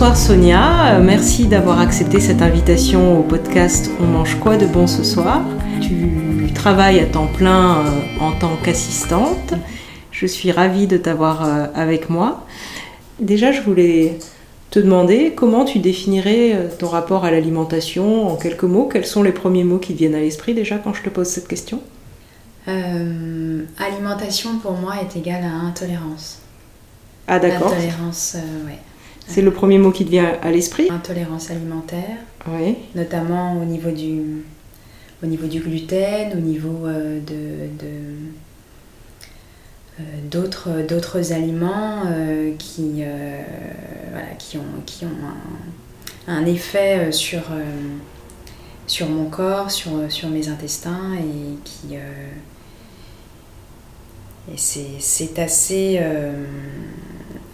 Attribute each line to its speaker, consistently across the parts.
Speaker 1: Bonsoir Sonia, Euh, merci d'avoir accepté cette invitation au podcast On mange quoi de bon ce soir Tu travailles à temps plein euh, en tant qu'assistante. Je suis ravie de t'avoir euh, avec moi. Déjà, je voulais te demander comment tu définirais ton rapport à l'alimentation en quelques mots. Quels sont les premiers mots qui te viennent à l'esprit déjà quand je te pose cette question?
Speaker 2: Euh, alimentation pour moi est égale à intolérance.
Speaker 1: Ah d'accord,
Speaker 2: Intolérance, euh, ouais.
Speaker 1: C'est le premier mot qui te vient à l'esprit.
Speaker 2: Intolérance alimentaire,
Speaker 1: Oui,
Speaker 2: notamment au niveau du, au niveau du gluten, au niveau euh, de, euh, d'autres, d'autres aliments euh, qui, voilà, qui ont, qui ont un, un effet sur, sur mon corps, sur, sur mes intestins et qui... et c'est, c'est assez,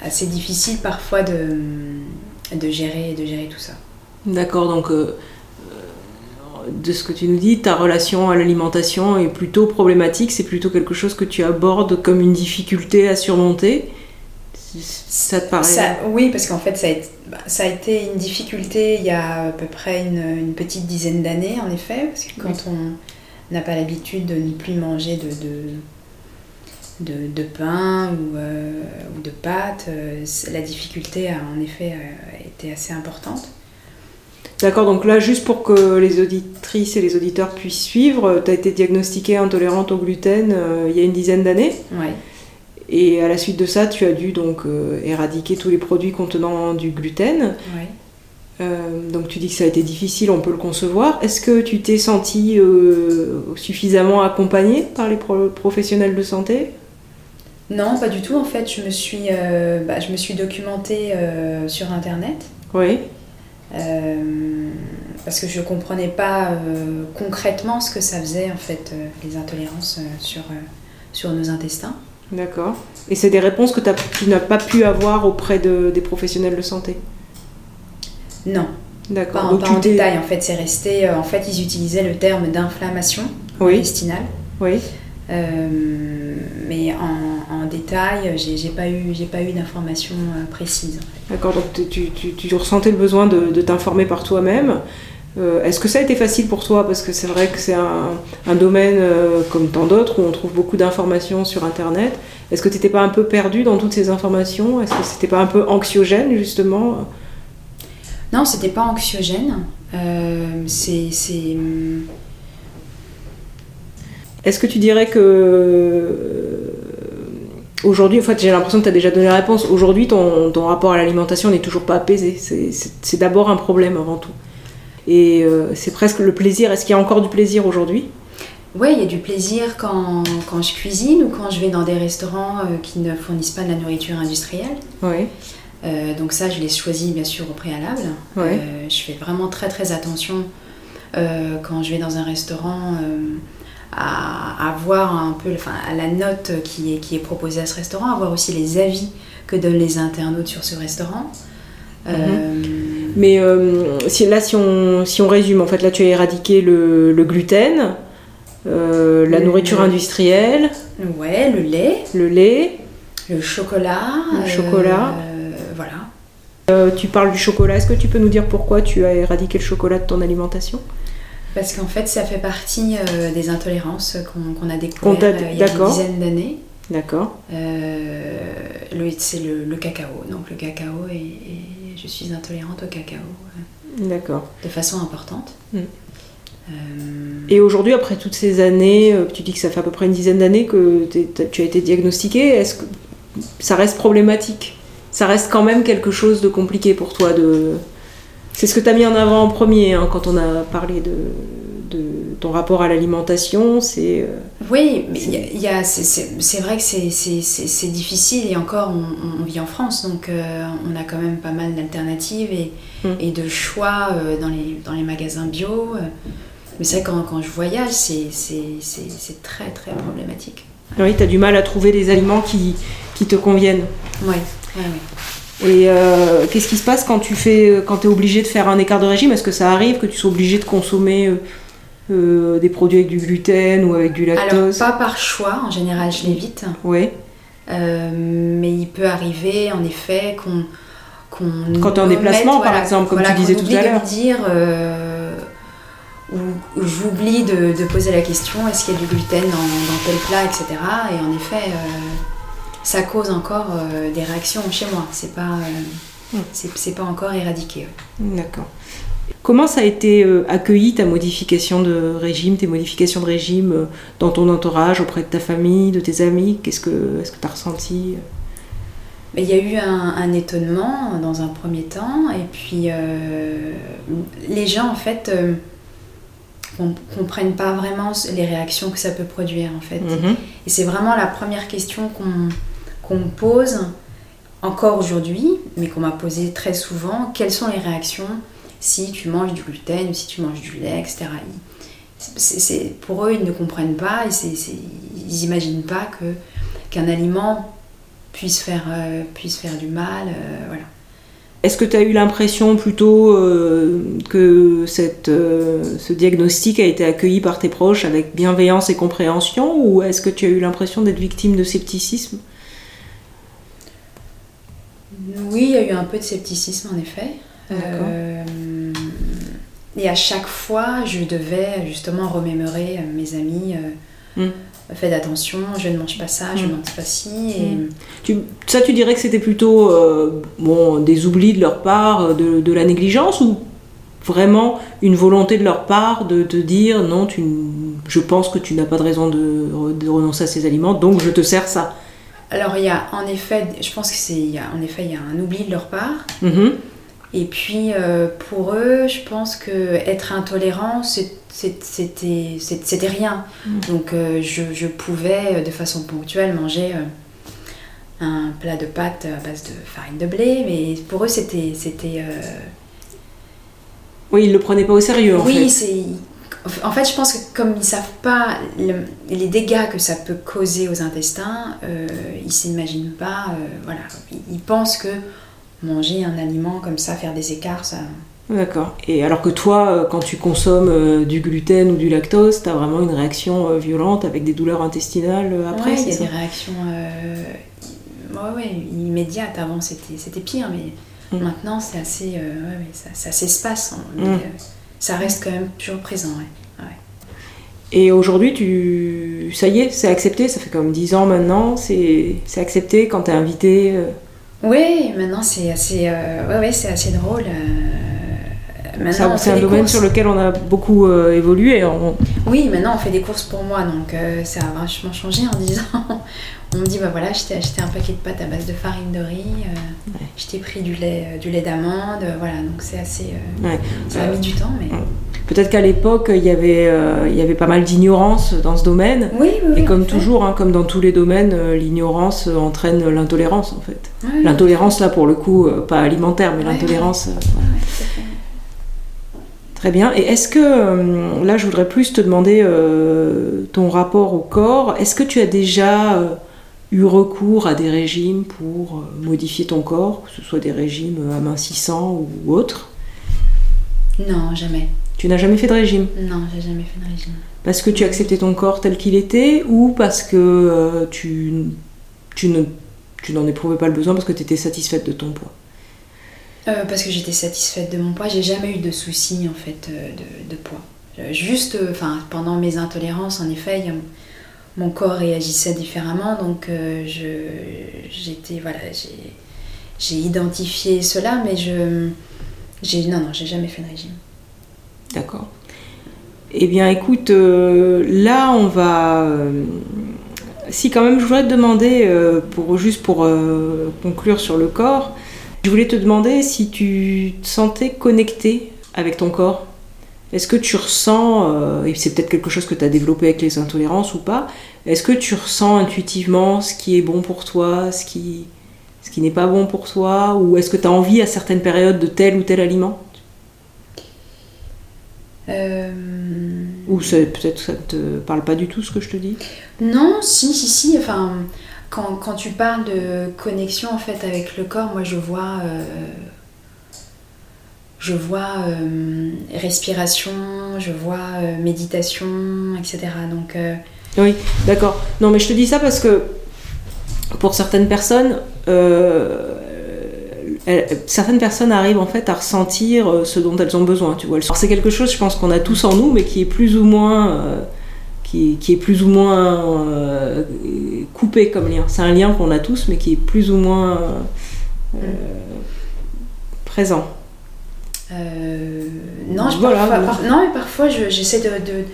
Speaker 2: assez difficile parfois de, de, gérer, de gérer tout ça.
Speaker 1: d'accord, donc euh, euh, de ce que tu nous dis, ta relation à l'alimentation est plutôt problématique, c'est plutôt quelque chose que tu abordes comme une difficulté à surmonter? Ça te paraît
Speaker 2: Ça- oui, parce qu'en fait, ça a, été, bah, ça a été une difficulté il y a à peu près une, une petite dizaine d'années, en effet, parce que quand on n'a pas l'habitude de ne plus manger de, de, de, de pain ou, euh, ou de pâtes, euh, la difficulté a en effet euh, été assez importante.
Speaker 1: D'accord, donc là, juste pour que les auditrices et les auditeurs puissent suivre, tu as été diagnostiquée intolérante au gluten euh, il y a une dizaine d'années.
Speaker 2: Ouais.
Speaker 1: Et à la suite de ça, tu as dû donc euh, éradiquer tous les produits contenant du gluten. Euh, donc tu dis que ça a été difficile, on peut le concevoir. Est-ce que tu t'es sentie suffisamment accompagnée par les pro- professionnels de santé?
Speaker 2: Non, pas du tout. En fait, je me suis, euh, bah, je me suis documentée euh, sur Internet.
Speaker 1: Oui.
Speaker 2: Euh, parce que je comprenais pas concrètement ce que ça faisait en fait les intolérances sur, sur nos intestins.
Speaker 1: D'accord. Et c'est des réponses que tu n'as pas pu avoir auprès de- des professionnels de santé?
Speaker 2: Non,
Speaker 1: D'accord. Donc
Speaker 2: pas en détail en fait, c'est resté en fait ils utilisaient le terme d'inflammation
Speaker 1: Oui,
Speaker 2: intestinale.
Speaker 1: oui.
Speaker 2: Euh, mais en, en détail, j'ai pas eu, pas eu d'informations euh, précises.
Speaker 1: D'accord, donc tu, tu- tu- ressentais le besoin de, de t'informer par toi-même. Euh, Est-ce que ça a été facile pour toi? Parce que c'est vrai que c'est un, un domaine euh, comme tant d'autres où on trouve beaucoup d'informations sur Internet. Est-ce que tu n'étais pas un peu perdu dans toutes ces informations? Est-ce que c'était pas un peu anxiogène justement?
Speaker 2: Non, c'était pas anxiogène. C'est,
Speaker 1: Est-ce que tu dirais que euh, aujourd'hui, en fait, j'ai l'impression que tu as déjà donné la réponse. Aujourd'hui, ton, ton rapport à l'alimentation n'est toujours pas apaisé. C'est- d'abord un problème avant tout. Et euh, c'est presque le plaisir. Est-ce qu'il y a encore du plaisir aujourd'hui?
Speaker 2: Ouais, il y a du plaisir quand, quand je cuisine ou quand je vais dans des restaurants euh, qui ne fournissent pas de la nourriture industrielle.
Speaker 1: Oui.
Speaker 2: Euh, donc ça, je les choisis bien sûr au préalable. Je fais vraiment très très attention quand je vais dans un restaurant à, à voir un peu, enfin, à la note qui est, qui est proposée à ce restaurant, à voir aussi les avis que donnent les internautes sur ce restaurant. Euh,
Speaker 1: Mais euh, si, là, si on, si on résume, en fait, là, tu as éradiqué le, le gluten, euh, la
Speaker 2: Le-
Speaker 1: nourriture industrielle,
Speaker 2: ouais, le lait,
Speaker 1: le lait.
Speaker 2: le chocolat.
Speaker 1: Le chocolat.
Speaker 2: voilà.
Speaker 1: Tu parles du chocolat. Est-ce que tu peux nous dire pourquoi tu as éradiqué le chocolat de ton alimentation?
Speaker 2: Parce qu'en fait, ça fait partie euh, des intolérances qu'on a
Speaker 1: Qu'on
Speaker 2: découvert
Speaker 1: t'a-
Speaker 2: euh, il y a une dizaine d'années.
Speaker 1: D'accord.
Speaker 2: Euh, c'est le, le cacao. Donc le cacao, et, et je suis intolérante au cacao
Speaker 1: D'accord.
Speaker 2: de façon importante.
Speaker 1: Mm. Et aujourd'hui, après toutes ces années, tu dis que ça fait à peu près une dizaine d'années que tu as été diagnostiqué, est-ce que ça reste problématique? Ça reste quand même quelque chose de compliqué pour toi de... C'est ce que tu as mis en avant en premier hein, quand on a parlé de, de ton rapport à l'alimentation, c'est... euh,
Speaker 2: oui, mais il y a- a- c'est- vrai que c'est- difficile et encore, on, on vit en France, donc euh, on a quand même pas mal d'alternatives et,
Speaker 1: Mm.
Speaker 2: et de choix euh, dans, les, dans les magasins bio. Mais c'est vrai quand, quand je voyage, c'est très très problématique.
Speaker 1: Oui, tu as du mal à trouver des aliments qui, qui te conviennent.
Speaker 2: Ouais, ouais, ouais.
Speaker 1: Et euh, qu'est-ce qui se passe quand tu fais, quand es obligé de faire un écart de régime? Est-ce que ça arrive que tu sois obligé de consommer euh, euh, des produits avec du gluten ou avec du
Speaker 2: Alors,
Speaker 1: lactose?
Speaker 2: pas par choix, en général, je l'évite.
Speaker 1: Oui.
Speaker 2: Euh, mais il peut arriver, en effet, qu'on qu'on
Speaker 1: Quand tu es en déplacement, par exemple, comme tu disais tout à l'heure.
Speaker 2: dire, euh, ou, j'oublie de, poser la question est-ce qu'il y a du gluten dans, tel plat, etc. Et en effet, ça cause encore des réactions chez moi. C'est pas, hmm. c'est pas encore éradiqué.
Speaker 1: D'accord. Comment ça a été euh, accueilli ta modification de régime, tes modifications de régime euh, dans ton entourage, auprès de ta famille, de tes amis? Qu'est-ce que est-ce que tu as ressenti
Speaker 2: il y a eu un, étonnement dans un premier temps, et puis euh, les gens en fait ne comprennent pas vraiment les réactions que ça peut produire en fait. Mhm. Et c'est vraiment la première question qu'on me pose encore aujourd'hui, mais qu'on m'a posé très souvent quelles sont les réactions si tu manges du gluten ou si tu manges du lait, etc. Pour eux, ils ne comprennent pas, ils n'imaginent pas que, qu'un aliment puisse faire, euh, puisse faire du mal. Euh.
Speaker 1: Est-ce que tu as eu l'impression plutôt euh, que ce diagnostic a été accueilli par tes proches avec bienveillance et compréhension ou est-ce que tu as eu l'impression d'être victime de scepticisme?
Speaker 2: Oui, il y a eu un peu de scepticisme en effet. Euh, et à chaque fois, je devais justement remémorer euh, mes amis. Euh, mm. Faites attention, je ne mange pas ça, je ne mm. mange pas ci. Et... Mm.
Speaker 1: Tu, ça, tu dirais que c'était plutôt bon, des oublis de leur part, de, de, la négligence, ou vraiment une volonté de leur part de te dire non, tu, je pense que tu n'as pas de raison de, de, renoncer à ces aliments, donc je te sers ça?
Speaker 2: Alors, il y a en effet, je pense que c'est, en effet, il y a un oubli de leur part.
Speaker 1: Mm-hmm.
Speaker 2: Et puis euh, pour eux, je pense que être intolérant, c'était rien. Mm. Donc euh, je, pouvais de façon ponctuelle manger euh, un plat de pâtes à base de farine de blé, mais pour eux c'était...
Speaker 1: Oui, ils ne le prenaient pas au sérieux en
Speaker 2: fait. Oui, c'est... En fait, je pense que comme ils ne savent pas les dégâts que ça peut causer aux intestins, ils ne s'imaginent pas... voilà, ils pensent que manger un aliment comme ça, faire des écarts, ça.
Speaker 1: D'accord. Et alors que toi, euh, quand tu consommes euh, du gluten ou du lactose, tu as vraiment une réaction euh, violente avec des douleurs intestinales après
Speaker 2: Oui, il y a des réactions ouais, immédiates. Avant, c'était pire, mais mm. maintenant, c'est assez. Ouais, ça, ça s'espace. Hein. Ça reste quand même toujours présent.
Speaker 1: Et aujourd'hui, tu... ça y est, c'est accepté, ça fait comme 10 ans maintenant, c'est accepté quand tu es invité
Speaker 2: oui, maintenant c'est assez, euh, ouais, c'est assez drôle. Euh,
Speaker 1: c'est un domaine sur lequel on a beaucoup euh, évolué.
Speaker 2: Oui, maintenant on fait des courses pour moi, donc ça a vachement changé en disant on me dit bah voilà, je t'ai acheté un paquet de pâtes à base de farine de riz, je t'ai pris du lait, du lait d'amande, voilà, donc c'est assez. Ça a mis du temps, mais.
Speaker 1: Peut-être qu'à l'époque, il, y avait, euh, il y avait pas mal d'ignorance dans ce domaine.
Speaker 2: Oui,
Speaker 1: Et comme toujours, hein, comme dans tous les domaines, euh, l'ignorance euh, entraîne l'intolérance, en fait. l'intolérance, là, pour le coup, pas alimentaire, mais l'intolérance. Très bien. Et est-ce que, là, je voudrais plus te demander ton rapport au corps. Est-ce que tu as déjà eu recours à des régimes pour modifier ton corps, que ce soit des régimes amincissants ou autres?
Speaker 2: Non, jamais.
Speaker 1: Tu n'as jamais fait de régime?
Speaker 2: Non, j'ai jamais fait de régime.
Speaker 1: Parce que tu acceptais ton corps tel qu'il était ou parce que euh, tu, tu, ne, tu n'en éprouvais pas le besoin parce que tu étais satisfaite de ton poids?
Speaker 2: Euh, Parce que j'étais satisfaite de mon poids. J'ai jamais eu de soucis en fait euh, de, poids. Juste, enfin, pendant mes intolérances, en effet, mon corps réagissait différemment. Donc, je, j'étais, voilà, j'ai, j'ai identifié cela, mais je, j'ai, non, non, j'ai jamais fait de régime.
Speaker 1: D'accord. Eh bien, écoute, euh, là, on va. Euh, si, quand même, je voudrais te demander, euh, pour, juste pour conclure sur le corps, je voulais te demander si tu te sentais connecté avec ton corps. Est-ce que tu ressens, et c'est peut-être quelque chose que tu as développé avec les intolérances ou pas, est-ce que tu ressens intuitivement ce qui est bon pour toi, ce qui, ce qui n'est pas bon pour toi, ou est-ce que tu as envie à certaines périodes de tel ou tel aliment? Euh... Ou peut-être ça te parle pas du tout ce que je te dis?
Speaker 2: Non, si, si, si. Enfin, quand, quand, tu parles de connexion en fait avec le corps, moi je vois, euh, je vois euh, respiration, je vois euh, méditation, etc. Donc.
Speaker 1: Oui, d'accord. Non, mais je te dis ça parce que pour certaines personnes, certaines personnes arrivent en fait à ressentir ce dont elles ont besoin. Tu vois, c'est quelque chose, je pense qu'on a tous en nous, mais qui est plus ou moins, euh, qui, est, plus ou moins euh, coupé comme lien. C'est un lien qu'on a tous, mais qui est plus ou moins présent.
Speaker 2: non, je parfois, non, mais parfois j'essaie de,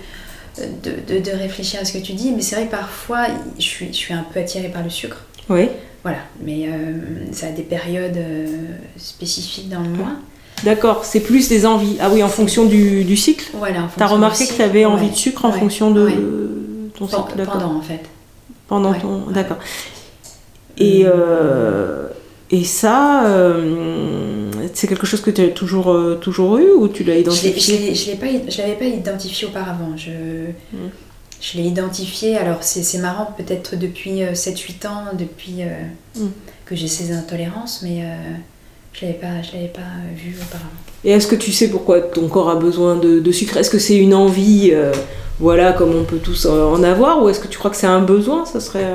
Speaker 2: de, de, réfléchir à ce que tu dis, mais c'est vrai que parfois je suis, je suis un peu attirée par le sucre.
Speaker 1: Oui.
Speaker 2: Voilà, mais euh, ça a des périodes euh, spécifiques dans le mois.
Speaker 1: D'accord, c'est plus des envies. Ah oui, en fonction du, du cycle
Speaker 2: Voilà,
Speaker 1: Tu as remarqué que tu avais envie de sucre en fonction de ton
Speaker 2: cycle Pendant, en fait.
Speaker 1: Pendant ton. D'accord. Et, euh, et ça, c'est quelque chose que tu as toujours, toujours eu ou tu l'as identifié?
Speaker 2: Je ne l'avais pas identifié auparavant. Je. Hmm. Je l'ai identifié, alors c'est marrant, peut-être depuis 7-8 euh, ans, depuis euh, mm. que j'ai ces intolérances, mais euh, je ne l'avais pas, pas vu auparavant.
Speaker 1: Et est-ce que tu sais pourquoi ton corps a besoin de, sucre? Est-ce que c'est une envie, voilà, comme on peut tous en avoir, ou est-ce que tu crois que c'est un besoin Ça serait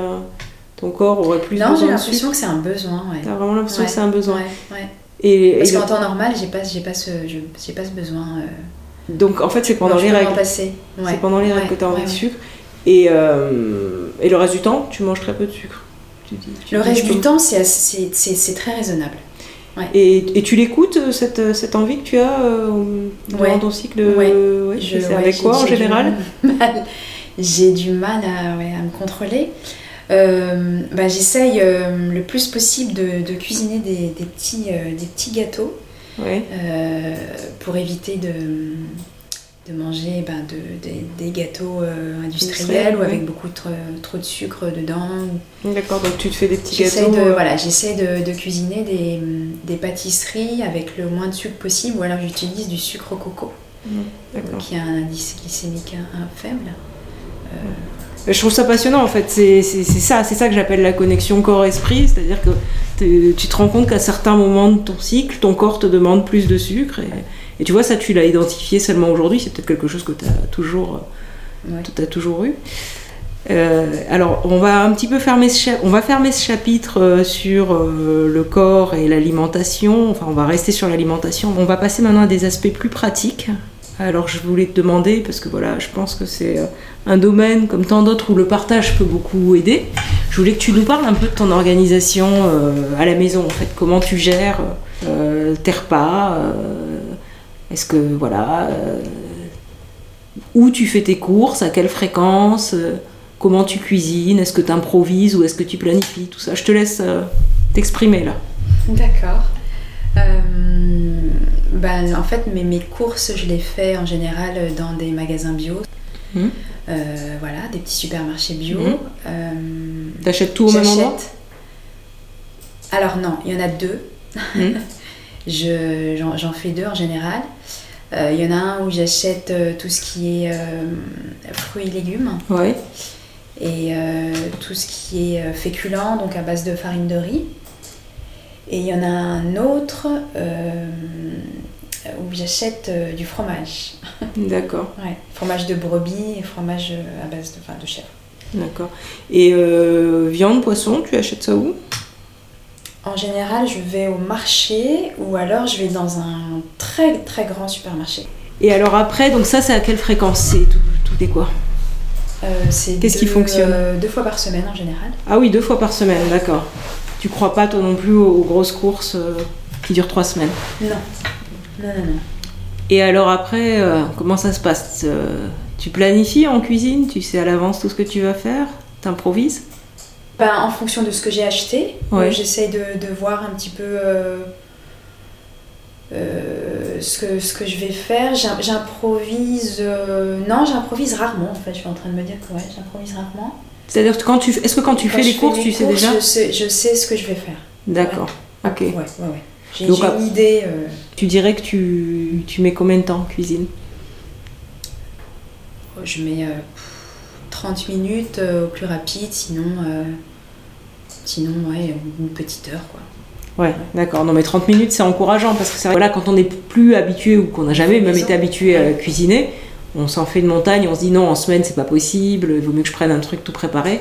Speaker 1: ton corps aurait plus
Speaker 2: non, besoin Non, j'ai l'impression que c'est un besoin. Ouais.
Speaker 1: T'as vraiment l'impression que c'est un besoin?
Speaker 2: Ouais, Et, Parce qu'en temps normal, j'ai pas, pas ce, pas ce besoin.
Speaker 1: Donc en fait, c'est pendant, les règles. C'est pendant les règles que tu as envie de sucre. Et, euh, et, le reste du temps, tu manges très peu de sucre.
Speaker 2: le reste du temps, c'est très raisonnable.
Speaker 1: Et, et, tu l'écoutes, euh, cette, euh, cette, envie que tu as durant ton cycle C'est avec quoi en général
Speaker 2: J'ai du mal à, à, me contrôler. bah, J'essaye le plus possible de, de cuisiner des, des petits, des petits gâteaux pour éviter de de manger ben, de, des gâteaux euh, industriels ou avec beaucoup trop, trop de sucre dedans.
Speaker 1: D'accord, donc tu te fais des petits gâteaux.
Speaker 2: De, euh, voilà, j'essaie de, de, cuisiner des, des, pâtisseries avec le moins de sucre possible ou alors j'utilise du sucre coco mmh, qui a un indice glycémique faible.
Speaker 1: Euh, je trouve ça passionnant en fait, c'est ça, c'est ça que j'appelle la connexion corps-esprit, c'est-à-dire que tu te rends compte qu'à certains moments de ton cycle, ton corps te demande plus de sucre et, et tu vois, ça, tu l'as identifié seulement aujourd'hui, c'est peut-être quelque chose que tu as toujours, as toujours eu. Euh, alors, on va un petit peu fermer ce, on va fermer ce chapitre euh, sur euh, le corps et l'alimentation. Enfin, on va rester sur l'alimentation. On va passer maintenant à des aspects plus pratiques. Alors, je voulais te demander, parce que voilà, je pense que c'est un domaine comme tant d'autres où le partage peut beaucoup aider. Je voulais que tu nous parles un peu de ton organisation à la maison, en fait, comment tu gères tes repas est-ce que, voilà, euh, où tu fais tes courses, à quelle fréquence, euh, comment tu cuisines, est-ce que tu improvises ou est-ce que tu planifies, tout ça. Je te laisse euh, t'exprimer là.
Speaker 2: D'accord. Ben, en fait, mes, mes, courses, je les fais en général dans des magasins bio. Mmh. voilà, des petits supermarchés bio.
Speaker 1: Mmh. T'achètes tout au même endroit?
Speaker 2: Alors non, il y en a deux. Mmh. J'en fais deux en général. Euh, il y en a un où j'achète euh, tout ce qui est euh, fruits et légumes.
Speaker 1: Ouais.
Speaker 2: Et tout ce qui est féculent, donc à base de farine de riz. Et il y en a un autre où j'achète du fromage.
Speaker 1: D'accord.
Speaker 2: ouais, fromage de brebis et fromage à base de, enfin, de chèvre.
Speaker 1: D'accord. Et viande, poisson, tu achètes ça où?
Speaker 2: En général, je vais au marché ou alors je vais dans un très très grand supermarché.
Speaker 1: Et alors après, donc ça, c'est à quelle fréquence? C'est tout, tout est quoi?
Speaker 2: Euh, Qu'est-ce qui fonctionne? euh, Deux fois par semaine en général.
Speaker 1: Ah oui, deux fois par semaine, d'accord. Tu crois pas toi non plus aux, grosses courses euh, qui durent trois semaines?
Speaker 2: Non. Non, non, non.
Speaker 1: Et alors après, comment ça se passe? Tu planifies en cuisine? Tu sais à l'avance tout ce que tu vas faire? T'improvises?
Speaker 2: Ben, en fonction de ce que j'ai acheté. Ouais. J'essaie de, de, voir un petit peu euh, euh, ce, que, ce que je vais faire. J'improvise. Euh, non, j'improvise rarement en fait. Je suis en train de me dire que ouais, j'improvise rarement.
Speaker 1: C'est-à-dire que quand tu, est-ce que quand tu fais les courses, tu sais déjà
Speaker 2: je sais, je sais ce que je vais faire.
Speaker 1: D'accord. Ok.
Speaker 2: Ouais, ouais, ouais. J'ai une idée.
Speaker 1: Tu dirais que tu, tu mets combien de temps en cuisine?
Speaker 2: Oh, Je mets 30 minutes au plus rapide, sinon Sinon, ouais, une petite heure, quoi.
Speaker 1: Ouais, d'accord. Non, mais 30 minutes, c'est encourageant parce que c'est vrai, là, quand on n'est plus habitué ou qu'on n'a jamais même été habitué à cuisiner, on s'en fait une montagne, on se dit non, en semaine, c'est pas possible, il vaut mieux que je prenne un truc tout préparé.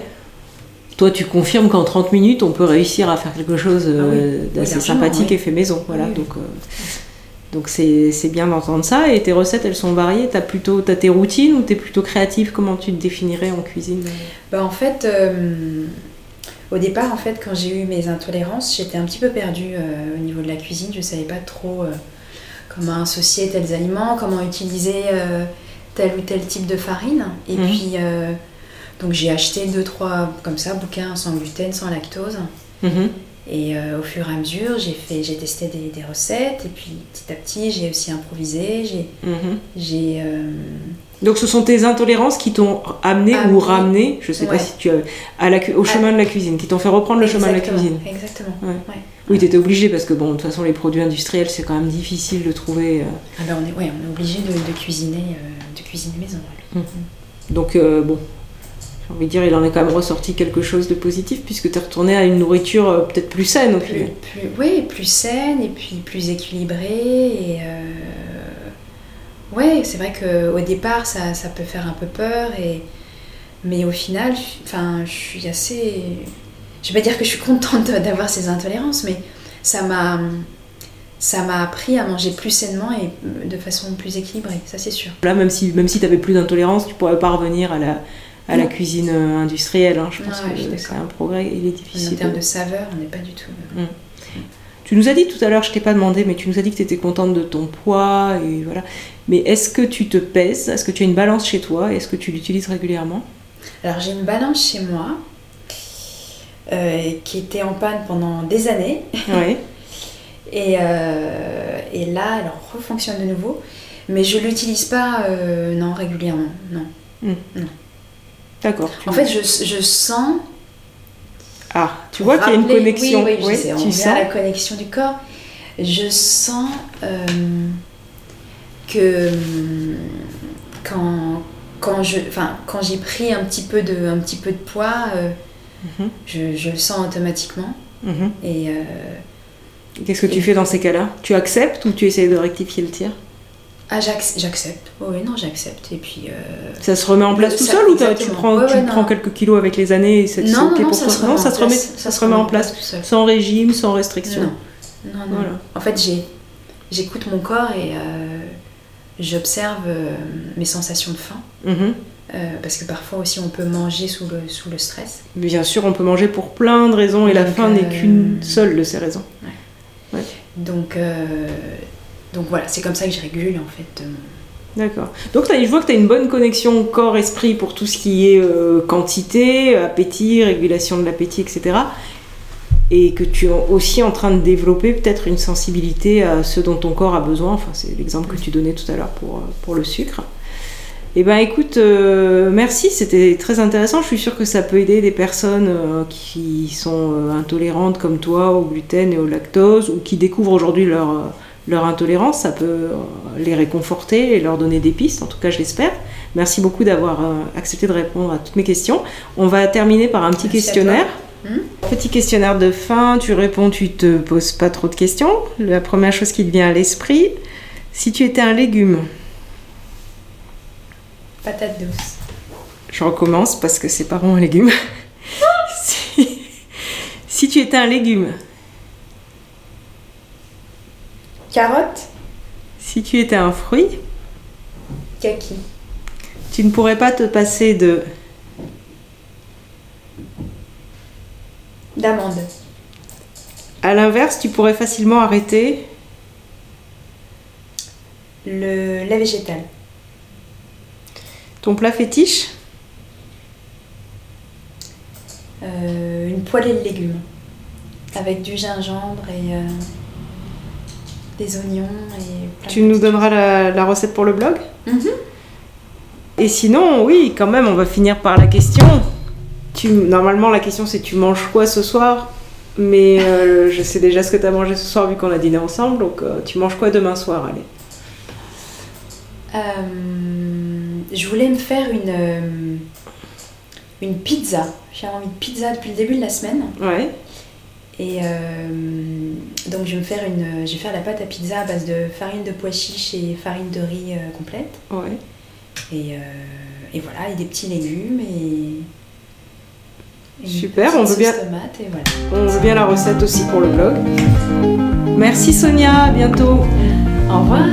Speaker 1: toi, tu confirmes qu'en 30 minutes, on peut réussir à faire quelque chose
Speaker 2: Ah oui.
Speaker 1: euh, d'assez sympathique
Speaker 2: oui.
Speaker 1: et fait maison. Voilà,
Speaker 2: oui.
Speaker 1: donc. euh, donc c'est c'est bien d'entendre ça. Et tes recettes, elles sont variées. T'as plutôt as tes routines ou t'es plutôt créative? Comment tu te définirais en cuisine?
Speaker 2: Bah, en fait, euh, au départ, en fait, quand j'ai eu mes intolérances, j'étais un petit peu perdue euh, au niveau de la cuisine. Je ne savais pas trop euh, comment associer tels aliments, comment utiliser tel ou tel type de farine. Et
Speaker 1: Mhm.
Speaker 2: puis, donc j'ai acheté deux, trois, comme ça, bouquins sans gluten, sans lactose.
Speaker 1: Mhm.
Speaker 2: Et euh, au fur et à mesure, j'ai fait, j'ai testé des, des recettes. Et puis, petit à petit, j'ai aussi improvisé. J'ai,
Speaker 1: Mhm.
Speaker 2: euh,
Speaker 1: Donc ce sont tes intolérances qui t'ont amené ou
Speaker 2: Amené.
Speaker 1: ramené, je sais pas si tu as, à la, cu- au chemin de la cuisine, qui t'ont fait reprendre le chemin de la cuisine.
Speaker 2: Exactement.
Speaker 1: Ouais.
Speaker 2: ouais.
Speaker 1: Oui, t'étais obligé parce que bon, de toute façon, les produits industriels, c'est quand même difficile de trouver. euh,
Speaker 2: Ah ben, on est, ouais, on est obligé de, de cuisiner, euh, de cuisiner maison. ouais.
Speaker 1: Donc, bon, j'ai envie de dire, il en est quand même ressorti quelque chose de positif puisque tu es retourné à une nourriture euh, peut-être plus saine au final.
Speaker 2: plus- oui, plus saine et puis plus équilibrée. Et euh, ouais, c'est vrai qu'au départ, ça, ça peut faire un peu peur. Et, mais au final, je- enfin, je suis assez. Je vais pas dire que je suis contente d'avoir ces intolérances, mais ça m'a. Ça m'a appris à manger plus sainement et de façon plus équilibrée, ça c'est sûr.
Speaker 1: Là, même si, même si tu n'avais plus d'intolérance, tu pourrais pas revenir à la, à la
Speaker 2: Non.
Speaker 1: cuisine euh, industrielle. hein. Je pense
Speaker 2: suis
Speaker 1: que c'est un progrès, il est
Speaker 2: En
Speaker 1: difficile.
Speaker 2: termes de saveur, on n'est pas du tout. euh,
Speaker 1: Tu nous as dit tout à l'heure, je t'ai pas demandé, mais tu nous as dit que tu étais contente de ton poids et voilà. Mais est-ce que tu te pèses? Est-ce que tu as une balance chez toi Est-ce que tu l'utilises régulièrement?
Speaker 2: Alors j'ai une balance chez moi euh, qui était en panne pendant des années
Speaker 1: Oui.
Speaker 2: et, euh, et là elle refonctionne de nouveau. Mais je l'utilise pas euh, non régulièrement, non.
Speaker 1: D'accord.
Speaker 2: En fait je, je sens.
Speaker 1: ah, tu vois qu'il y a une connexion.
Speaker 2: Oui, oui, je
Speaker 1: Oui,
Speaker 2: sais, on
Speaker 1: tu sens.
Speaker 2: la connexion du corps. Je sens euh, que hum, quand, quand je, enfin, quand j'ai pris un petit peu de, un petit peu de poids, euh,
Speaker 1: Mhm,
Speaker 2: je, je le sens automatiquement.
Speaker 1: mhm.
Speaker 2: Et euh,
Speaker 1: Qu'est-ce que tu fais dans ces cas-là? Tu acceptes ou tu essayes de rectifier le tir?
Speaker 2: Ah, j'ac- j'accepte. Oh, oui, non, j'accepte. Et puis. euh,
Speaker 1: Ça se remet en place tout
Speaker 2: ça-
Speaker 1: seul ou tu prends,
Speaker 2: Ouais,
Speaker 1: tu
Speaker 2: ouais,
Speaker 1: prends
Speaker 2: non.
Speaker 1: quelques kilos avec les années et c'est
Speaker 2: Non,
Speaker 1: ok
Speaker 2: non,
Speaker 1: pour
Speaker 2: ça se remet
Speaker 1: Non, ça se remet, ça se remet en place.
Speaker 2: tout seul.
Speaker 1: Sans régime, sans restriction.
Speaker 2: Non, non, non.
Speaker 1: Voilà.
Speaker 2: En fait, j'ai, j'écoute mon corps et euh, j'observe euh, mes sensations de faim.
Speaker 1: Mhm.
Speaker 2: Euh, parce que parfois aussi, on peut manger sous le, sous le stress.
Speaker 1: Bien sûr, on peut manger pour plein de raisons et la
Speaker 2: Donc,
Speaker 1: faim n'est qu'une seule de ces raisons.
Speaker 2: Donc, euh, donc voilà, c'est comme ça que je régule en fait. euh,
Speaker 1: D'accord. Donc je vois que tu as une bonne connexion corps-esprit pour tout ce qui est euh, quantité, appétit, régulation de l'appétit, etc. Et que tu es aussi en train de développer peut-être une sensibilité à ce dont ton corps a besoin. Enfin, c'est l'exemple que tu donnais tout à l'heure pour, euh, pour le sucre. Eh ben écoute, merci, c'était très intéressant. Je suis sûre que ça peut aider des personnes qui sont intolérantes comme toi au gluten et au lactose ou qui découvrent aujourd'hui leur, leur intolérance. Ça peut euh, les réconforter et leur donner des pistes, en tout cas je l'espère. Merci beaucoup d'avoir euh, accepté de répondre à toutes mes questions. On va terminer par un petit
Speaker 2: Merci
Speaker 1: questionnaire.
Speaker 2: Hmm?
Speaker 1: Petit questionnaire de fin, tu réponds, tu te poses pas trop de questions. La première chose qui te vient à l'esprit, si tu étais un légume,
Speaker 2: Patate douce.
Speaker 1: Je recommence parce que c'est pas vraiment un légume. si, si tu étais un légume,
Speaker 2: Carotte.
Speaker 1: si tu étais un fruit,
Speaker 2: Kaki.
Speaker 1: tu ne pourrais pas te passer de
Speaker 2: D'amande.
Speaker 1: À l'inverse, tu pourrais facilement arrêter
Speaker 2: Le lait végétal.
Speaker 1: ton plat fétiche.
Speaker 2: Euh, une poêlée de légumes. Avec du gingembre et euh, des oignons et plein
Speaker 1: Tu
Speaker 2: de
Speaker 1: nous donneras la, la recette pour le blog
Speaker 2: Mhm.
Speaker 1: Et sinon, oui, quand même, on va finir par la question. Tu, normalement, la question c'est tu manges quoi ce soir? Mais euh, je sais déjà ce que tu as mangé ce soir vu qu'on a dîné ensemble. Donc, euh, tu manges quoi demain soir Allez?
Speaker 2: Euh, je voulais me faire une, une pizza. J'ai envie de pizza depuis le début de la semaine.
Speaker 1: Ouais.
Speaker 2: Et euh, donc je vais me faire une, je vais faire la pâte à pizza à base de farine de pois chiches et farine de riz euh, complète.
Speaker 1: Ouais.
Speaker 2: Et, euh, et voilà, et des petits légumes et,
Speaker 1: Super, on veut bien.
Speaker 2: Et voilà.
Speaker 1: On veut bien la recette aussi pour le blog. Merci Sonia, à bientôt.
Speaker 2: Au revoir.